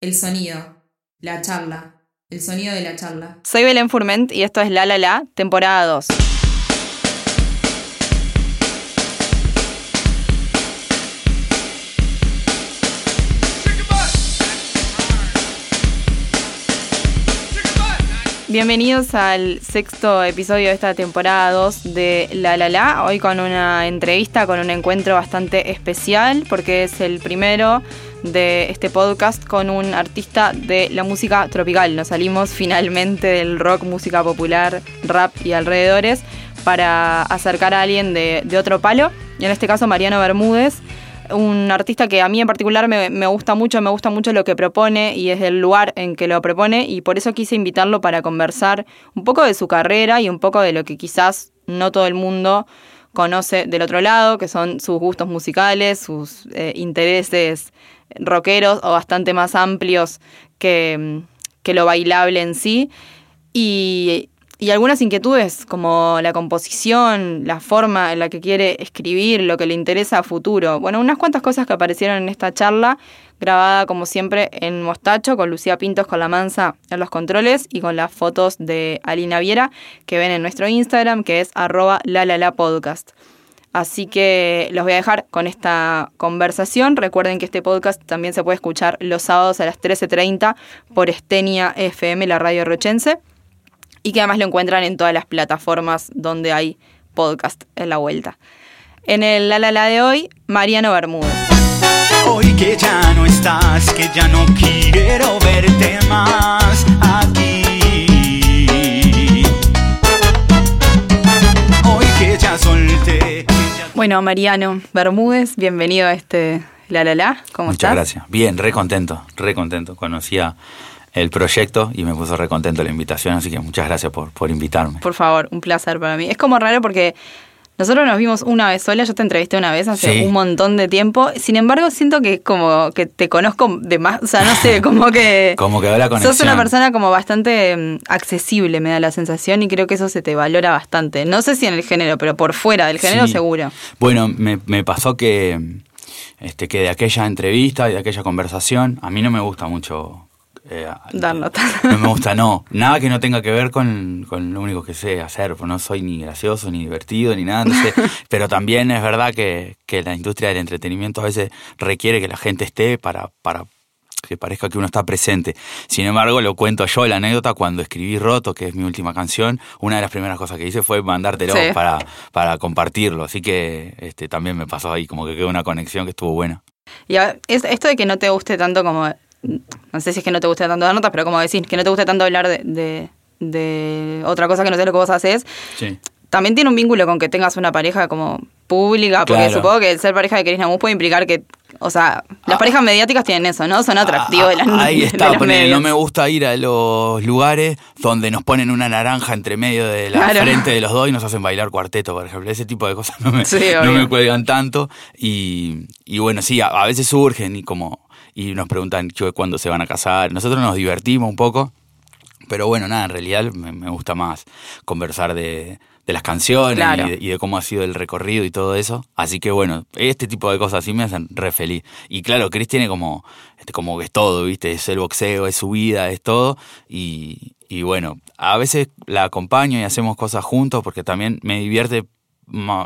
el sonido, la charla, el sonido de la charla. Soy Belén Furment y esto es La La La, temporada 2. Bienvenidos al sexto episodio de esta temporada 2 de La La La. Hoy con una entrevista, con un encuentro bastante especial, porque es el primero de este podcast con un artista de la música tropical. Nos salimos finalmente del rock, música popular, rap y alrededores para acercar a alguien de, de otro palo. Y en este caso, Mariano Bermúdez un artista que a mí en particular me, gusta mucho, me gusta mucho lo que propone y es el lugar en que lo propone y por eso quise invitarlo para conversar un poco de su carrera y un poco de lo que quizás no todo el mundo conoce del otro lado, que son sus gustos musicales, sus eh, intereses rockeros o bastante más amplios que, que lo bailable en sí. Y y algunas inquietudes como la composición, la forma en la que quiere escribir, lo que le interesa a futuro. Bueno, unas cuantas cosas que aparecieron en esta charla, grabada como siempre en Mostacho, con Lucía Pintos con la mansa en los controles y con las fotos de Alina Viera que ven en nuestro Instagram, que es arroba podcast. Así que los voy a dejar con esta conversación. Recuerden que este podcast también se puede escuchar los sábados a las 13.30 por Estenia FM, la radio rochense y que además lo encuentran en todas las plataformas donde hay podcast en la vuelta. En el La La La de hoy, Mariano Bermúdez. Hoy que ya no estás, que ya no quiero verte más aquí. Hoy que ya solté. Bueno, Mariano Bermúdez, bienvenido a este La La La. ¿Cómo Muchas gracias. Bien, re contento, re contento. Conocía el proyecto y me puso re contento la invitación, así que muchas gracias por, por invitarme. Por favor, un placer para mí. Es como raro porque nosotros nos vimos una vez sola, yo te entrevisté una vez hace un montón de tiempo. Sin embargo, siento que como que te conozco de más, o sea, no sé, como que... como que la conexión. Sos una persona como bastante mm, accesible, me da la sensación, y creo que eso se te valora bastante. No sé si en el género, pero por fuera del género seguro. Bueno, me, me pasó que, este, que de aquella entrevista y de aquella conversación, a mí no me gusta mucho eh, Dar No me gusta, no. Nada que no tenga que ver con, lo único que sé hacer. Pues no soy ni gracioso, ni divertido, ni nada. Pero también es verdad que, la industria del entretenimiento a veces requiere que la gente esté para, para que parezca que uno está presente. Sin embargo, lo cuento yo, la anécdota, cuando escribí Roto, que es mi última canción, una de las primeras cosas que hice fue mandártelo para, para compartirlo. Así que este, también me pasó ahí, como que quedó una conexión que estuvo buena. Y esto de que no te guste tanto como no sé si es que no te gusta tanto dar notas, pero como decís, que no te gusta tanto hablar de, de, otra cosa que no sé lo que vos haces, también tiene un vínculo con que tengas una pareja como pública, porque supongo que el ser pareja de Cris Namus puede implicar que, o sea, las ah. parejas mediáticas tienen eso, ¿no? Son atractivos de ah, Ahí está, no me gusta ir a los lugares donde nos ponen una naranja entre medio de la frente de los dos y nos hacen bailar cuarteto, por ejemplo. Ese tipo de cosas no me, no me cuelgan tanto. Y, y bueno, sí, a veces surgen y como y nos preguntan cuándo se van a casar. Nosotros nos divertimos un poco, pero bueno, nada, en realidad me, gusta más conversar de, las canciones y, de, cómo ha sido el recorrido y todo eso. Así que bueno, este tipo de cosas sí me hacen re feliz. Y claro, Chris tiene como, este, como que es todo, ¿viste? Es el boxeo, es su vida, es todo. Y, y bueno, a veces la acompaño y hacemos cosas juntos porque también me divierte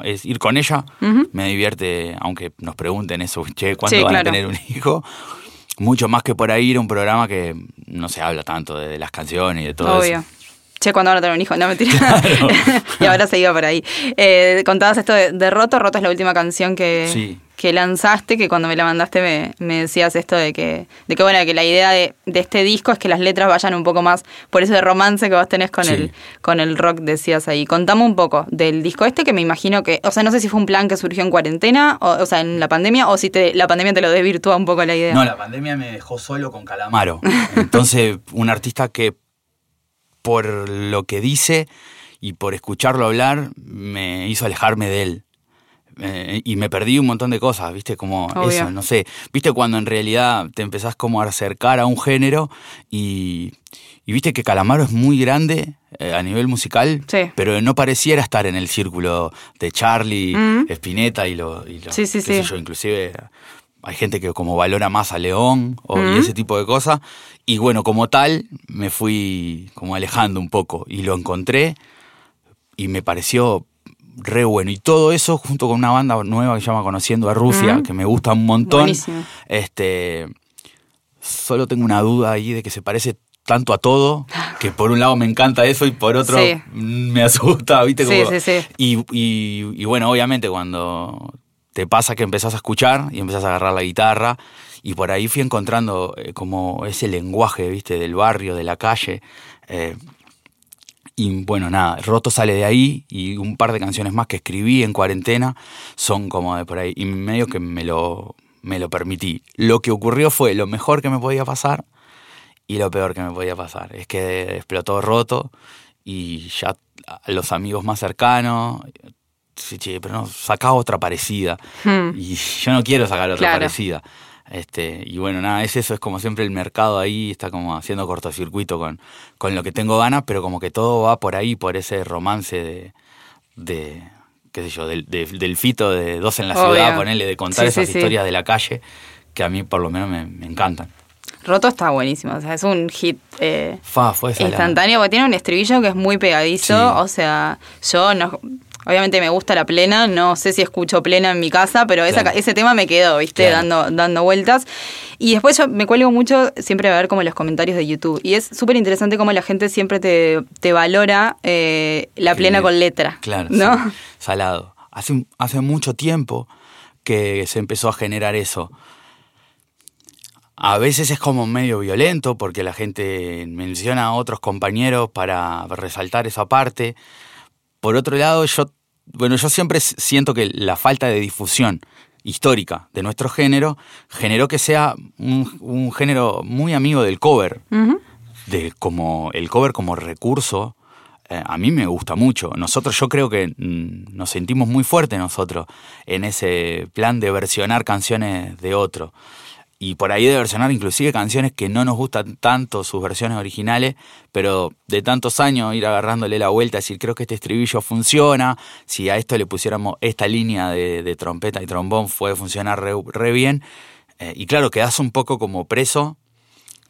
es ir con ella. Me divierte, aunque nos pregunten eso, che, ¿cuándo van a tener un hijo? Mucho más que por ahí ir a un programa que no se habla tanto de, las canciones y de todo Obvio. Che, ¿cuándo van a tener un hijo? No, mentira. y ahora se iba por ahí. Eh, contabas esto de, Roto. Roto es la última canción que, sí que lanzaste, que cuando me la mandaste me, decías esto de que, de que bueno, que la idea de, este disco es que las letras vayan un poco más por eso de romance que vos tenés con el, con el rock, decías ahí. Contame un poco del disco este que me imagino que, o sea, no sé si fue un plan que surgió en cuarentena, o, o sea, en la pandemia, o si te, la pandemia te lo desvirtúa un poco la idea. No, la pandemia me dejó solo con Calamaro. Entonces, un artista que por lo que dice y por escucharlo hablar me hizo alejarme de él. Eh, y me perdí un montón de cosas, ¿viste? Como eso, no sé. ¿Viste cuando en realidad te empezás como a acercar a un género y, viste que Calamaro es muy grande eh, a nivel musical, pero no pareciera estar en el círculo de Charlie, Spinetta y lo, y lo sí, sí, sí. yo, inclusive hay gente que como valora más a León o y ese tipo de cosas. Y bueno, como tal, me fui como alejando un poco y lo encontré y me pareció re bueno. Y todo eso junto con una banda nueva que se llama Conociendo a Rusia, que me gusta un montón. Este, solo tengo una duda ahí de que se parece tanto a todo, que por un lado me encanta eso y por otro me asusta, ¿viste? sí, sí, y, y, bueno, obviamente cuando te pasa que empezás a escuchar y empezás a agarrar la guitarra y por ahí fui encontrando eh, como ese lenguaje, ¿viste? Del barrio, de la calle. Eh, y bueno, nada, Roto sale de ahí y un par de canciones más que escribí en cuarentena son como de por ahí. Y medio que me lo, me lo permití. Lo que ocurrió fue lo mejor que me podía pasar y lo peor que me podía pasar. Es que explotó Roto y ya los amigos más cercanos, sí, che, pero no, saca otra parecida. Hmm. Y yo no quiero sacar otra parecida. Este, y bueno, nada, es eso, es como siempre el mercado ahí está como haciendo cortocircuito con, con lo que tengo ganas, pero como que todo va por ahí, por ese romance de, de qué sé yo, del, del fito de dos en la ciudad, ponerle, de contar esas historias de la calle, que a mí por lo menos me, encantan. Roto está buenísimo, o sea, es un hit eh, fue instantáneo, porque tiene un estribillo que es muy pegadizo, o sea, yo no, Obviamente me gusta la plena, no sé si escucho plena en mi casa, pero ese tema me quedó, ¿viste? Dando, dando vueltas. Y después yo me cuelgo mucho siempre a ver como los comentarios de YouTube. Y es súper interesante cómo la gente siempre te, te valora eh, la plena con letra. Claro, ¿no? salado. Hace, hace mucho tiempo que se empezó a generar eso. A veces es como medio violento porque la gente menciona a otros compañeros para resaltar esa parte. Por otro lado, yo, bueno, yo siempre siento que la falta de difusión histórica de nuestro género generó que sea un, género muy amigo del cover. de, como el cover como recurso. Eh, a mí me gusta mucho. Nosotros, yo creo que mm, nos sentimos muy fuertes nosotros en ese plan de versionar canciones de otro y por ahí de versionar inclusive canciones que no nos gustan tanto sus versiones originales, pero de tantos años ir agarrándole la vuelta, decir creo que este estribillo funciona, si a esto le pusiéramos esta línea de, trompeta y trombón puede funcionar re, bien, eh, y claro, quedas un poco como preso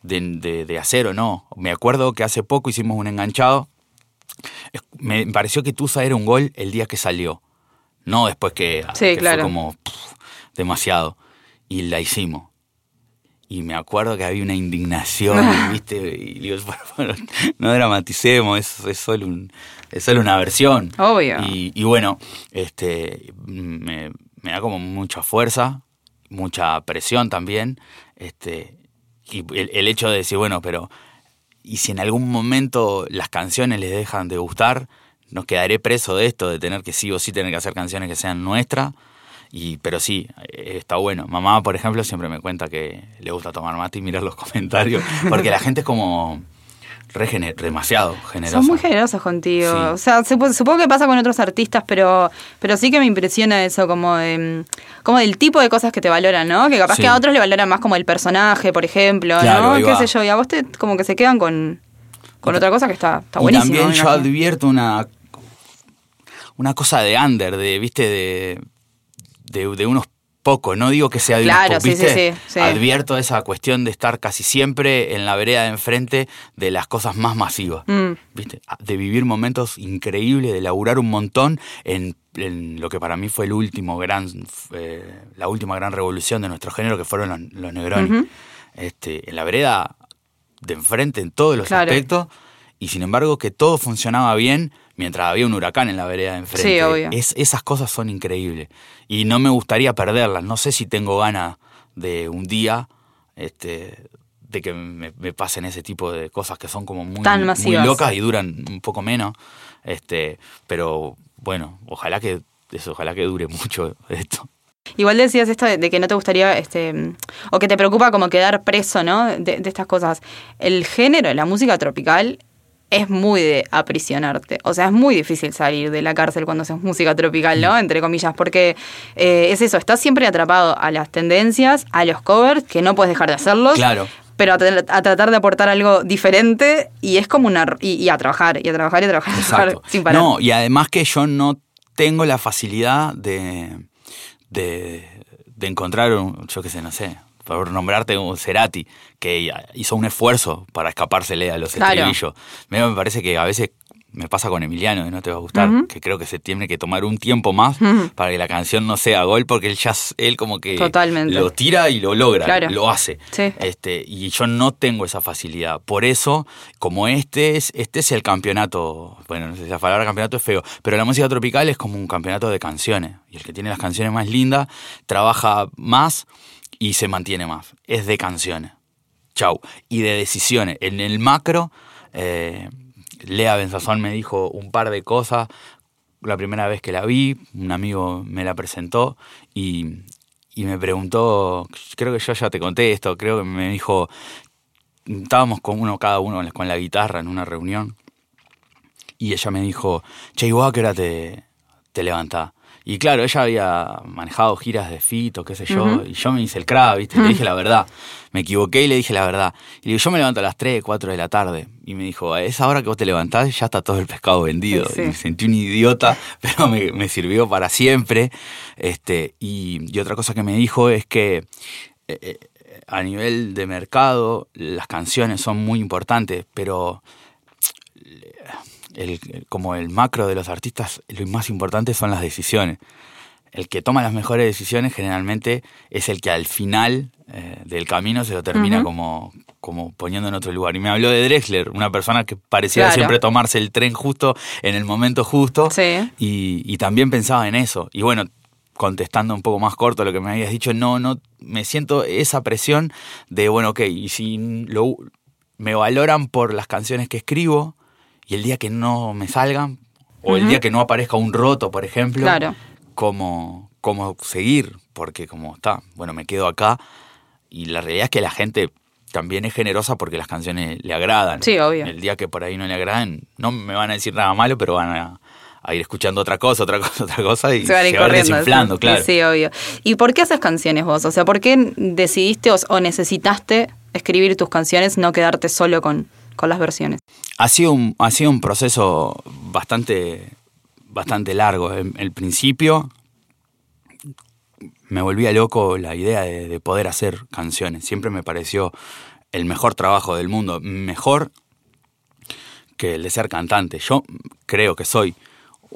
de, de, hacer o no. Me acuerdo que hace poco hicimos un enganchado, me pareció que Tusa era un gol el día que salió, no después que, fue como demasiado, y la hicimos y me acuerdo que había una indignación, ¿viste? Y digo, bueno, no dramaticemos, es, es, solo un, es solo una versión. Obvio. Y, bueno, este, me, da como mucha fuerza, mucha presión también. Este, y el, hecho de decir, bueno, pero, ¿y si en algún momento las canciones les dejan de gustar? ¿Nos quedaré preso de esto, de tener que sí o sí tener que hacer canciones que sean nuestras? Y, pero sí, eh, está bueno. Mamá, por ejemplo, siempre me cuenta que le gusta tomar mate y mirar los comentarios, porque la gente es como demasiado generosa. Son muy generosos contigo. O sea, supongo que pasa con otros artistas, pero, pero sí que me impresiona eso, como, como del tipo de cosas que te valoran, ¿no? Que capaz que a otros le valoran más como el personaje, por ejemplo, ¿no? Qué sé yo, y a vos te, como que se quedan con, con otra cosa que está, está buenísimo. también yo advierto una, una cosa de under, de, viste, de de, unos pocos, no digo que sea de claro, unos pocos, Advierto esa cuestión de estar casi siempre en la vereda de enfrente de las cosas más masivas, mm. ¿viste? De vivir momentos increíbles, de laburar un montón en, lo que para mí fue el último gran, eh, la última gran revolución de nuestro género, que fueron los, los Negroni. este, en la vereda de enfrente en todos los aspectos, y sin embargo que todo funcionaba bien mientras había un huracán en la vereda de enfrente. Sí, obvio. Es, esas cosas son increíbles. Y no me gustaría perderlas. No sé si tengo ganas de un día este, de que me, pasen ese tipo de cosas que son como muy, muy locas y duran un poco menos. Este, pero bueno, ojalá que eso, ojalá que dure mucho esto. Igual decías esto de, que no te gustaría, este, o que te preocupa como quedar preso, ¿no? De, de estas cosas. El género, la música tropical, es muy de aprisionarte. O sea, es muy difícil salir de la cárcel cuando haces música tropical, ¿no? Entre comillas, porque eh, es eso, estás siempre atrapado a las tendencias, a los covers, que no puedes dejar de hacerlos. Claro. Pero a, tratar de aportar algo diferente y es como una. Y, a trabajar, y a trabajar, y a trabajar, sin parar. No, y además que yo no tengo la facilidad de, de de encontrar, un, yo qué sé, no sé, por nombrarte un Cerati, que hizo un esfuerzo para escapársele a los estribillos. Me parece que a veces me pasa con Emiliano, y no te va a gustar, que creo que se tiene que tomar un tiempo más para que la canción no sea gol, porque él ya él como que lo tira y lo logra, lo hace. Este, y yo no tengo esa facilidad. Por eso, como este es, este es el campeonato, bueno, no sé si la palabra campeonato es feo, pero la música tropical es como un campeonato de canciones. Y el que tiene las canciones más lindas trabaja más y se mantiene más. Es de canciones. Chau. Y de decisiones. En el macro. Eh, Lea Benzazón me dijo un par de cosas la primera vez que la vi, un amigo me la presentó y, me preguntó, creo que yo ya te conté esto, creo que me dijo, estábamos con uno cada uno con la guitarra en una reunión y ella me dijo, che, ¿y qué hora te, te levantás? Y claro, ella había manejado giras de fito, qué sé yo, y yo me hice el crab, ¿viste? Le dije la verdad. Me equivoqué y le dije la verdad. Y le digo, yo me levanto a las 3, 4 de la tarde. Y me dijo, a esa hora que vos te levantás ya está todo el pescado vendido. Y me sentí un idiota, pero me, sirvió para siempre. Este, y, otra cosa que me dijo es que eh, eh, a nivel de mercado, las canciones son muy importantes, pero el, como el macro de los artistas, lo más importante son las decisiones. El que toma las mejores decisiones generalmente es el que al final eh, del camino se lo termina como, como poniendo en otro lugar. Y me habló de Drexler, una persona que parecía siempre tomarse el tren justo en el momento justo. Y, y también pensaba en eso. Y bueno, contestando un poco más corto lo que me habías dicho, no, no, me siento esa presión de, bueno, ok, y si lo, me valoran por las canciones que escribo, y el día que no me salgan, o el día que no aparezca un roto, por ejemplo, claro. ¿cómo, cómo seguir? Porque como está, bueno, me quedo acá y la realidad es que la gente también es generosa porque las canciones le agradan. Sí, obvio. El día que por ahí no le agradan, no me van a decir nada malo, pero van a, ir escuchando otra cosa, otra cosa, otra cosa y se van, a desinflando, claro. Sí, obvio. ¿Y por qué haces canciones vos? O sea, ¿por qué decidiste o necesitaste escribir tus canciones, no quedarte solo con, con las versiones? Ha sido un, ha sido un proceso bastante, bastante largo. En el principio me volvía loco la idea de, poder hacer canciones. Siempre me pareció el mejor trabajo del mundo, mejor que el de ser cantante. Yo creo que soy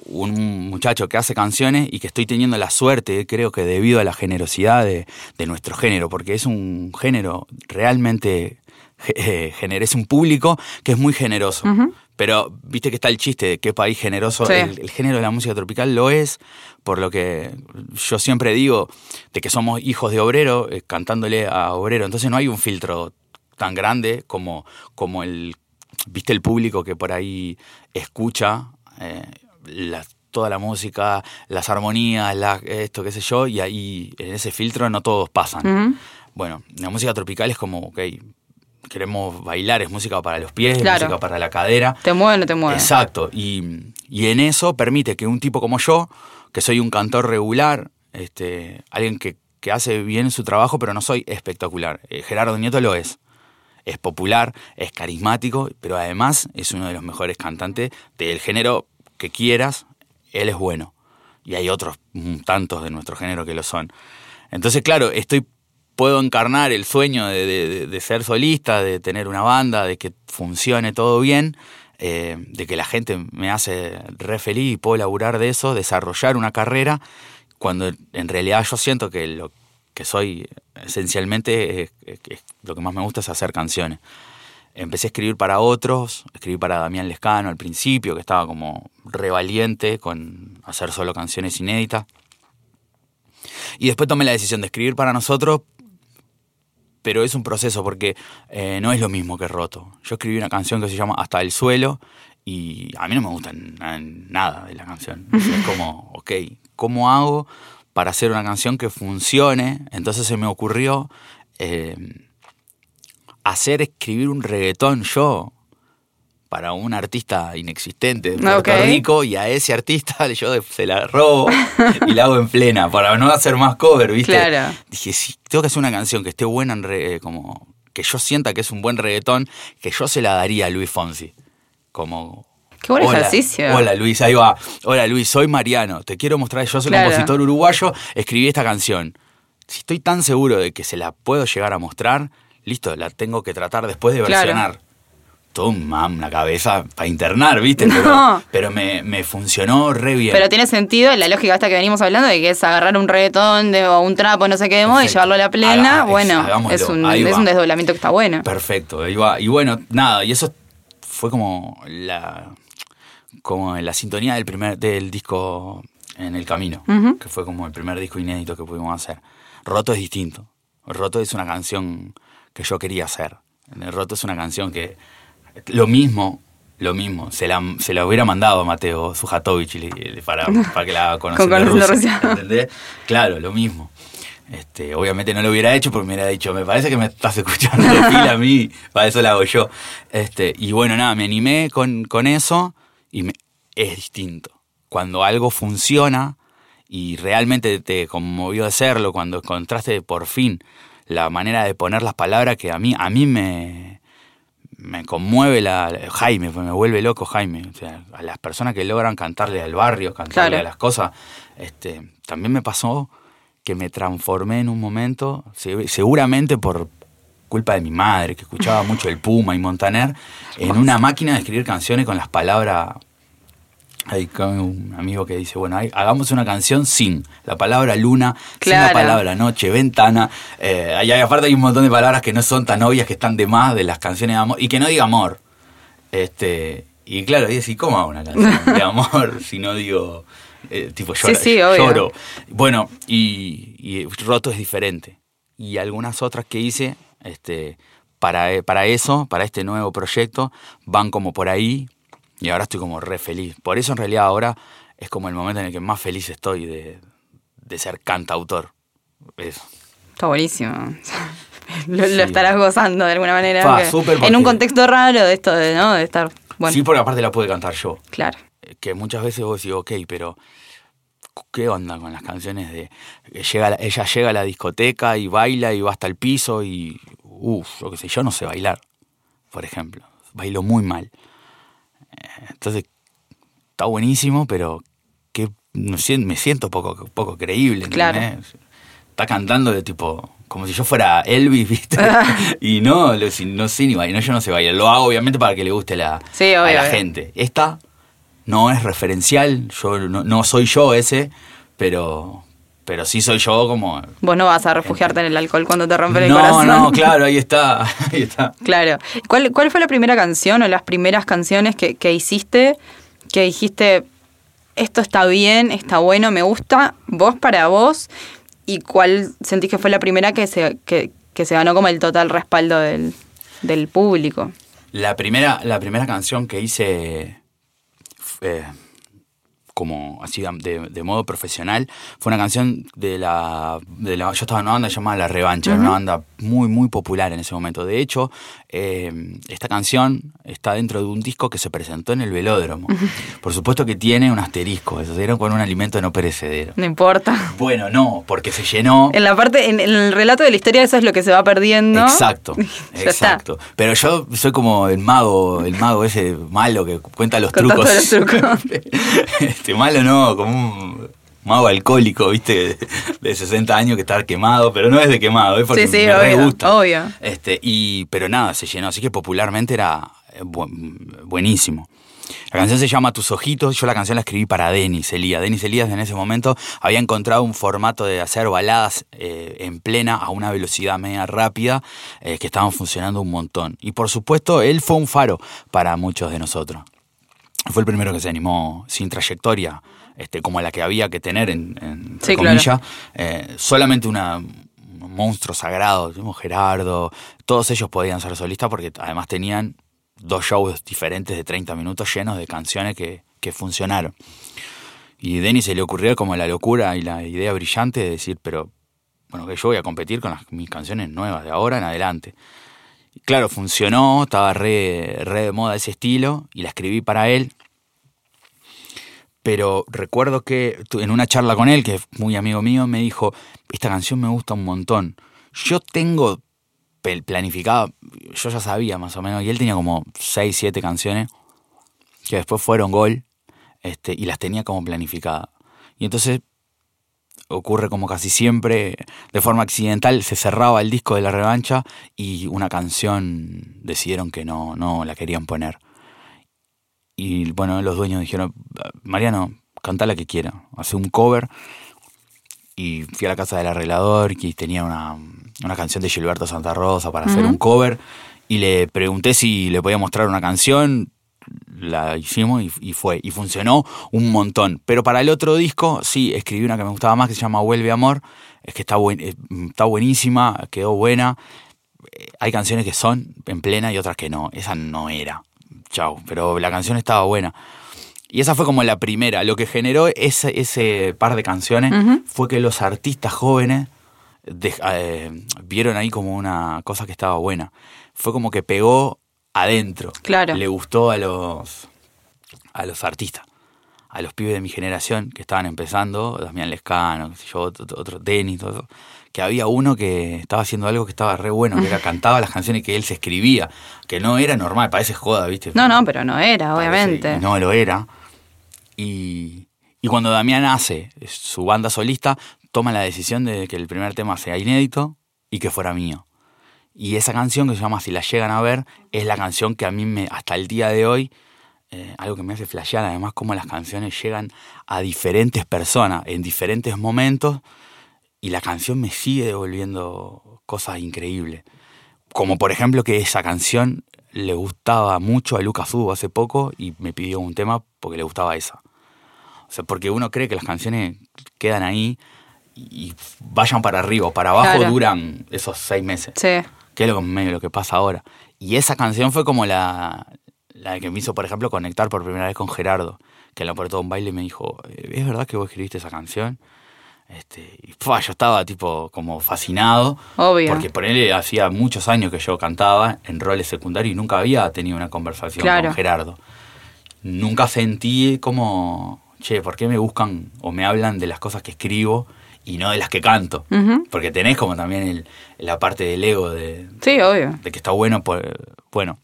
un muchacho que hace canciones y que estoy teniendo la suerte, creo que debido a la generosidad de, de nuestro género, porque es un género realmente eh, generes un público que es muy generoso. Pero viste que está el chiste de qué país generoso. El, género de la música tropical lo es, por lo que yo siempre digo de que somos hijos de obrero, eh, cantándole a obrero. Entonces no hay un filtro tan grande como, como el, viste, el público que por ahí escucha eh, toda la música, las armonías, esto, qué sé yo, y ahí en ese filtro no todos pasan. Bueno, la música tropical es como, ok, queremos bailar, es música para los pies, música para la cadera. Te mueve, no te mueve. Exacto. Y, en eso permite que un tipo como yo, que soy un cantor regular, este, alguien que, hace bien su trabajo, pero no soy espectacular. Eh, Gerardo Nieto lo es. Es popular, es carismático, pero además es uno de los mejores cantantes del género que quieras. Él es bueno. Y hay otros tantos de nuestro género que lo son. Entonces, claro, estoy puedo encarnar el sueño de, ser solista, de tener una banda, de que funcione todo bien, eh, de que la gente me hace re feliz y puedo laburar de eso, desarrollar una carrera, cuando en realidad yo siento que lo que soy esencialmente, lo que más me gusta es hacer canciones. Empecé a escribir para otros, escribí para Damián Lescano al principio, que estaba como revaliente con hacer solo canciones inéditas. Y después tomé la decisión de escribir para nosotros pero es un proceso porque eh, no es lo mismo que Roto. Yo escribí una canción que se llama Hasta el suelo y a mí no me gusta nada de la canción. es como, ok, ¿cómo hago para hacer una canción que funcione? Entonces se me ocurrió eh, hacer escribir un reggaetón yo para un artista inexistente de Puerto Rico y a ese artista yo se la robo y la hago en plena para no hacer más cover, ¿viste? Claro. Dije, sí, tengo que hacer una canción que esté buena en re, como que yo sienta que es un buen reggaetón, que yo se la daría a Luis Fonsi. Como Qué buen ejercicio. Hola Luis, ahí va. Hola Luis, soy Mariano. Te quiero mostrar, yo soy un compositor uruguayo, escribí esta canción si estoy tan seguro de que se la puedo llegar a mostrar, listo, la tengo que tratar después de versionar. Todo un una cabeza para internar, ¿viste? Pero, me, funcionó re bien. Pero tiene sentido la lógica esta que venimos hablando de que es agarrar un reggaetón de, o un trapo, no sé qué de y llevarlo a la plena. bueno, es, un, desdoblamiento que está bueno. Perfecto. Y bueno, nada, y eso fue como la como la sintonía del primer del disco en el camino, que fue como el primer disco inédito que pudimos hacer. Roto es distinto. Roto es una canción que yo quería hacer. Roto es una canción que lo mismo, lo mismo, se la, se la hubiera mandado a Mateo Sujatovic para, para que la conociera ¿entendés? Claro, lo mismo. Este, obviamente no lo hubiera hecho porque me hubiera dicho, me parece que me estás escuchando de fila a mí, para eso lo hago yo. Este, y bueno, nada, me animé con, con eso y me, es distinto. Cuando algo funciona y realmente te conmovió hacerlo, cuando encontraste por fin la manera de poner las palabras que a mí, a mí me, me conmueve la Jaime, pues me vuelve loco Jaime. O sea, a las personas que logran cantarle al barrio, cantarle a las cosas, este, también me pasó que me transformé en un momento, seguramente por culpa de mi madre, que escuchaba mucho el Puma y Montaner, en una máquina de escribir canciones con las palabras hay un amigo que dice, bueno, hagamos una canción sin la palabra luna, sin la palabra noche, ventana. Eh, aparte hay un montón de palabras que no son tan obvias, que están de más de las canciones de amor, y que no diga amor. Este, y claro, y decir, ¿cómo hago una canción de amor si no digo, eh, tipo, lloro, Bueno, y, y, Roto es diferente. Y algunas otras que hice, este, para, para eso, para este nuevo proyecto, van como por ahí, y ahora estoy como re feliz. Por eso en realidad ahora es como el momento en el que más feliz estoy de, ser cantautor. Eso. Está buenísimo. lo, estarás gozando de alguna manera. en un contexto raro de esto de, ¿no? de estar. Bueno. Sí, porque aparte la puede cantar yo. Claro. Eh, que muchas veces vos decís, ok, pero ¿qué onda con las canciones de. Llega, ella llega a la discoteca y baila y va hasta el piso y. Uff, lo que sé, yo no sé bailar, por ejemplo. Bailo muy mal. Entonces, está buenísimo, pero que me siento poco, poco creíble. Claro. Está cantando de tipo, como si yo fuera Elvis, ¿viste? y no, no sé ni bailar, yo no sé bailar. Lo hago obviamente para que le guste la, a la gente. Esta no es referencial, yo no, soy yo ese, pero, pero sí soy yo como... Vos no vas a refugiarte en el alcohol cuando te rompen el corazón. No, no, claro, ahí está, ahí está. Claro. ¿Cuál, ¿Cuál fue la primera canción o las primeras canciones que, que hiciste que dijiste, esto está bien, está bueno, me gusta, vos para vos? ¿Y cuál sentís que fue la primera que se, que, que se ganó como el total respaldo del, del público? La primera, la primera canción que hice... Eh, como así de, modo profesional, fue una canción de la, de la, Yo estaba en una banda llamada La Revancha, era una banda muy, muy popular en ese momento. De hecho, eh, esta canción está dentro de un disco que se presentó en el velódromo. Por supuesto que tiene un asterisco, eso dieron con un alimento no perecedero. No importa. Bueno, no, porque se llenó. En la parte, en, el relato de la historia, eso es lo que se va perdiendo. Exacto, exacto. Pero yo soy como el mago, el mago ese malo que cuenta los trucos. Los trucos. Este, malo no, como un mago alcohólico, viste, de 60 años que está quemado, pero no es de quemado, es porque me gusta. Obvio. Este, y, pero nada, se llenó, así que popularmente era buenísimo. La canción se llama Tus Ojitos. Yo la canción la escribí para Denis Elías. Denis Elías en ese momento había encontrado un formato de hacer baladas eh, en plena a una velocidad media rápida eh, que estaban funcionando un montón. Y por supuesto, él fue un faro para muchos de nosotros fue el primero que se animó sin trayectoria, este, como la que había que tener en, en sí, eh, solamente una, un monstruo sagrado, Gerardo, todos ellos podían ser solistas porque además tenían dos shows diferentes de 30 minutos llenos de canciones que, que funcionaron. Y a Denis se le ocurrió como la locura y la idea brillante de decir, pero bueno, que yo voy a competir con las, mis canciones nuevas de ahora en adelante claro, funcionó, estaba re, re de moda ese estilo y la escribí para él. Pero recuerdo que en una charla con él, que es muy amigo mío, me dijo, esta canción me gusta un montón. Yo tengo planificado, yo ya sabía más o menos, y él tenía como 6, 7 canciones que después fueron gol este, y las tenía como planificadas. Y entonces ocurre como casi siempre, de forma accidental, se cerraba el disco de la revancha y una canción decidieron que no, no la querían poner. Y bueno, los dueños dijeron, Mariano, canta la que quiera, hace un cover. Y fui a la casa del arreglador y tenía una, canción de Gilberto Santa Rosa para hacer un cover. Y le pregunté si le podía mostrar una canción la hicimos y, fue. Y funcionó un montón. Pero para el otro disco, sí, escribí una que me gustaba más que se llama Vuelve Amor. Es que está, buen, eh, está buenísima, quedó buena. Eh, hay canciones que son en plena y otras que no. Esa no era. Chao. Pero la canción estaba buena. Y esa fue como la primera. Lo que generó ese, ese par de canciones fue que los artistas jóvenes eh, vieron ahí como una cosa que estaba buena. Fue como que pegó adentro. Claro. Le gustó a los, a los artistas, a los pibes de mi generación que estaban empezando, Damián Lescano, yo, otro, Denis, todo eso, que había uno que estaba haciendo algo que estaba re bueno, que era cantaba las canciones que él se escribía, que no era normal, parece joda, ¿viste? No, no, pero no era, obviamente. no lo era. Y, y cuando Damián hace su banda solista, toma la decisión de que el primer tema sea inédito y que fuera mío. Y esa canción que se llama Si la llegan a ver es la canción que a mí me, hasta el día de hoy, eh, algo que me hace flashear, además cómo las canciones llegan a diferentes personas en diferentes momentos y la canción me sigue devolviendo cosas increíbles. Como por ejemplo que esa canción le gustaba mucho a Lucas Hugo hace poco y me pidió un tema porque le gustaba esa. O sea, porque uno cree que las canciones quedan ahí y vayan para arriba o para abajo duran esos seis meses. Sí que es lo, medio lo que pasa ahora. Y esa canción fue como la, la que me hizo, por ejemplo, conectar por primera vez con Gerardo, que en la puerta de un baile me dijo, ¿es verdad que vos escribiste esa canción? Este, y yo estaba tipo como fascinado. Obvio. Porque por él hacía muchos años que yo cantaba en roles secundarios y nunca había tenido una conversación con Gerardo. Nunca sentí como, che, ¿por qué me buscan o me hablan de las cosas que escribo? y no de las que canto. Porque tenés como también el, la parte del ego de, sí, obvio. de que está bueno. Pues, bueno,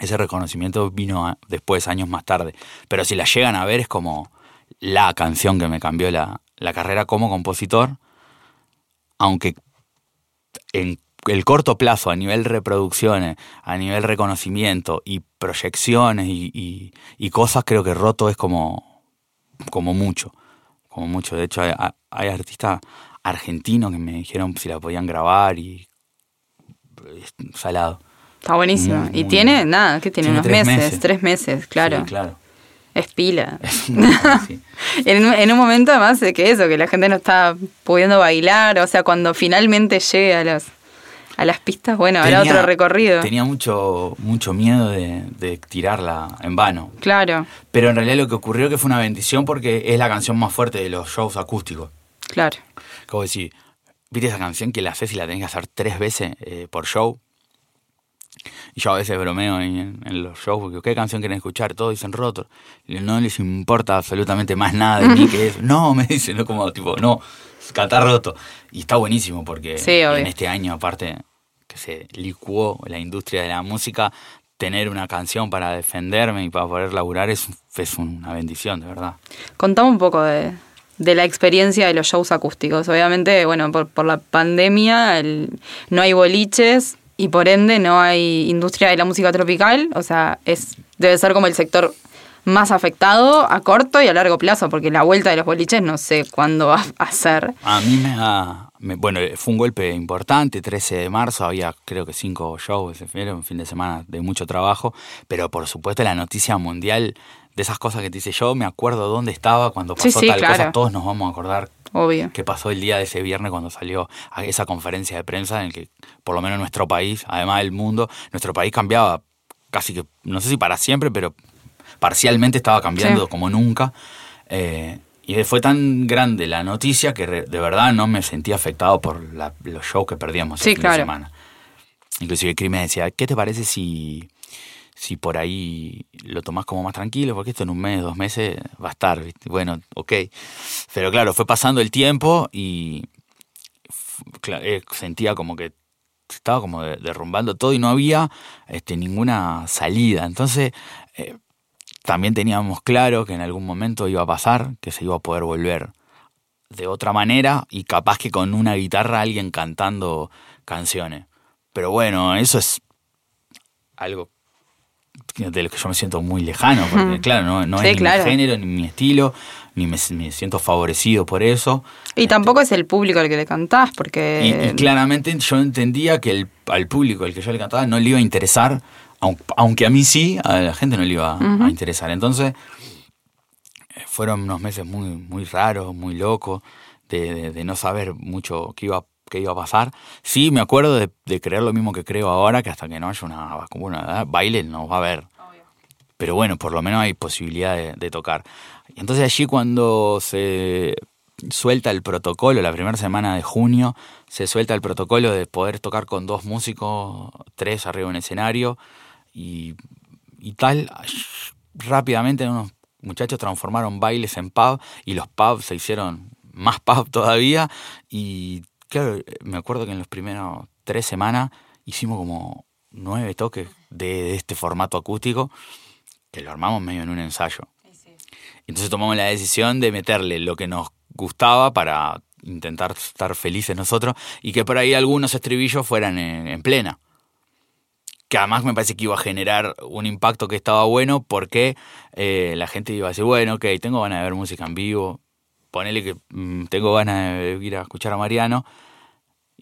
ese reconocimiento vino después, años más tarde. Pero si la llegan a ver es como la canción que me cambió la, la carrera como compositor. Aunque en el corto plazo, a nivel reproducciones, a nivel reconocimiento y proyecciones y, y, cosas, creo que Roto es como, como mucho. Como mucho. De hecho, hay, hay artistas argentinos que me dijeron si la podían grabar y salado. Está buenísimo. y tiene, nada, ¿qué tiene? Unos meses, tres meses, claro. claro. Es pila. en, un momento además de que eso, que la gente no está pudiendo bailar, o sea, cuando finalmente llegue a las, a las pistas, bueno, habrá otro recorrido. Tenía mucho, mucho miedo de, de, tirarla en vano. Claro. Pero en realidad lo que ocurrió que fue una bendición porque es la canción más fuerte de los shows acústicos. Claro. Como decir, ¿viste esa canción que la haces y la tenés que hacer tres veces eh, por show? Y yo a veces bromeo en, los shows, porque ¿qué canción quieren escuchar? Todos dicen roto. Y no les importa absolutamente más nada de mí que eso. No, me dicen, no como tipo, no, cantar roto. Y está buenísimo porque en este año, aparte que se licuó la industria de la música, tener una canción para defenderme y para poder laburar es, es una bendición, de verdad. Contame un poco de, de la experiencia de los shows acústicos. Obviamente, bueno, por, la pandemia no hay boliches y por ende no hay industria de la música tropical. O sea, es debe ser como el sector más afectado a corto y a largo plazo, porque la vuelta de los boliches no sé cuándo va a ser. A mí me ha... bueno, fue un golpe importante, 13 de marzo, había creo que cinco shows, un fin de semana de mucho trabajo, pero por supuesto la noticia mundial de esas cosas que te dice yo, me acuerdo dónde estaba cuando pasó tal cosa, todos nos vamos a acordar Obvio. qué pasó el día de ese viernes cuando salió a esa conferencia de prensa en el que, por lo menos nuestro país, además del mundo, nuestro país cambiaba casi que, no sé si para siempre, pero parcialmente estaba cambiando como nunca. Eh, y fue tan grande la noticia que de verdad no me sentí afectado por los shows que perdíamos sí, fin de semana. Inclusive Cris me decía, ¿qué te parece si si por ahí lo tomás como más tranquilo, porque esto en un mes, dos meses va a estar, bueno, ok. Pero claro, fue pasando el tiempo y eh, sentía como que estaba como derrumbando todo y no había este, ninguna salida. Entonces, eh, también teníamos claro que en algún momento iba a pasar, que se iba a poder volver. de otra manera y capaz que con una guitarra alguien cantando canciones. Pero bueno, eso es algo de lo que yo me siento muy lejano, porque claro, no, no es ni mi género, ni mi estilo, ni me, siento favorecido por eso. Y tampoco es el público al que le cantás, porque... Y, claramente yo entendía que el, al público al que yo le cantaba no le iba a interesar, aunque a mí sí, a la gente no le iba a interesar. Entonces, eh, fueron unos meses muy, muy raros, muy locos, de, de, no saber mucho qué iba, qué iba a pasar. Sí, me acuerdo de, de, creer lo mismo que creo ahora, que hasta que no haya una vacuna, baile no va a haber. Pero bueno, por lo menos hay posibilidad de, de tocar. Y entonces allí cuando se suelta el protocolo, la primera semana de junio, se suelta el protocolo de poder tocar con dos músicos, tres arriba en escenario y, y tal, rápidamente unos muchachos transformaron bailes en pub y los pubs se hicieron más pub todavía y claro, me acuerdo que en los primeros tres semanas hicimos como nueve toques de, este formato acústico que lo armamos medio en un ensayo. Entonces tomamos la decisión de meterle lo que nos gustaba para intentar estar felices nosotros y que por ahí algunos estribillos fueran en plena que además me parece que iba a generar un impacto que estaba bueno porque eh, la gente iba a decir, bueno, ok, tengo ganas de ver música en vivo, ponele que mm, tengo ganas de ir a escuchar a Mariano,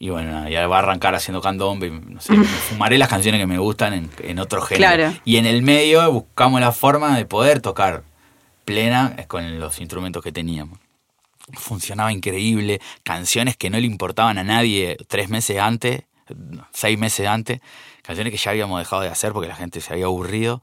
y bueno, ya va a arrancar haciendo candombe, no sé, fumaré las canciones que me gustan en, en otro género. Y en el medio buscamos la forma de poder tocar plena con los instrumentos que teníamos. Funcionaba increíble, canciones que no le importaban a nadie tres meses antes, seis meses antes, canciones que ya habíamos dejado de hacer porque la gente se había aburrido,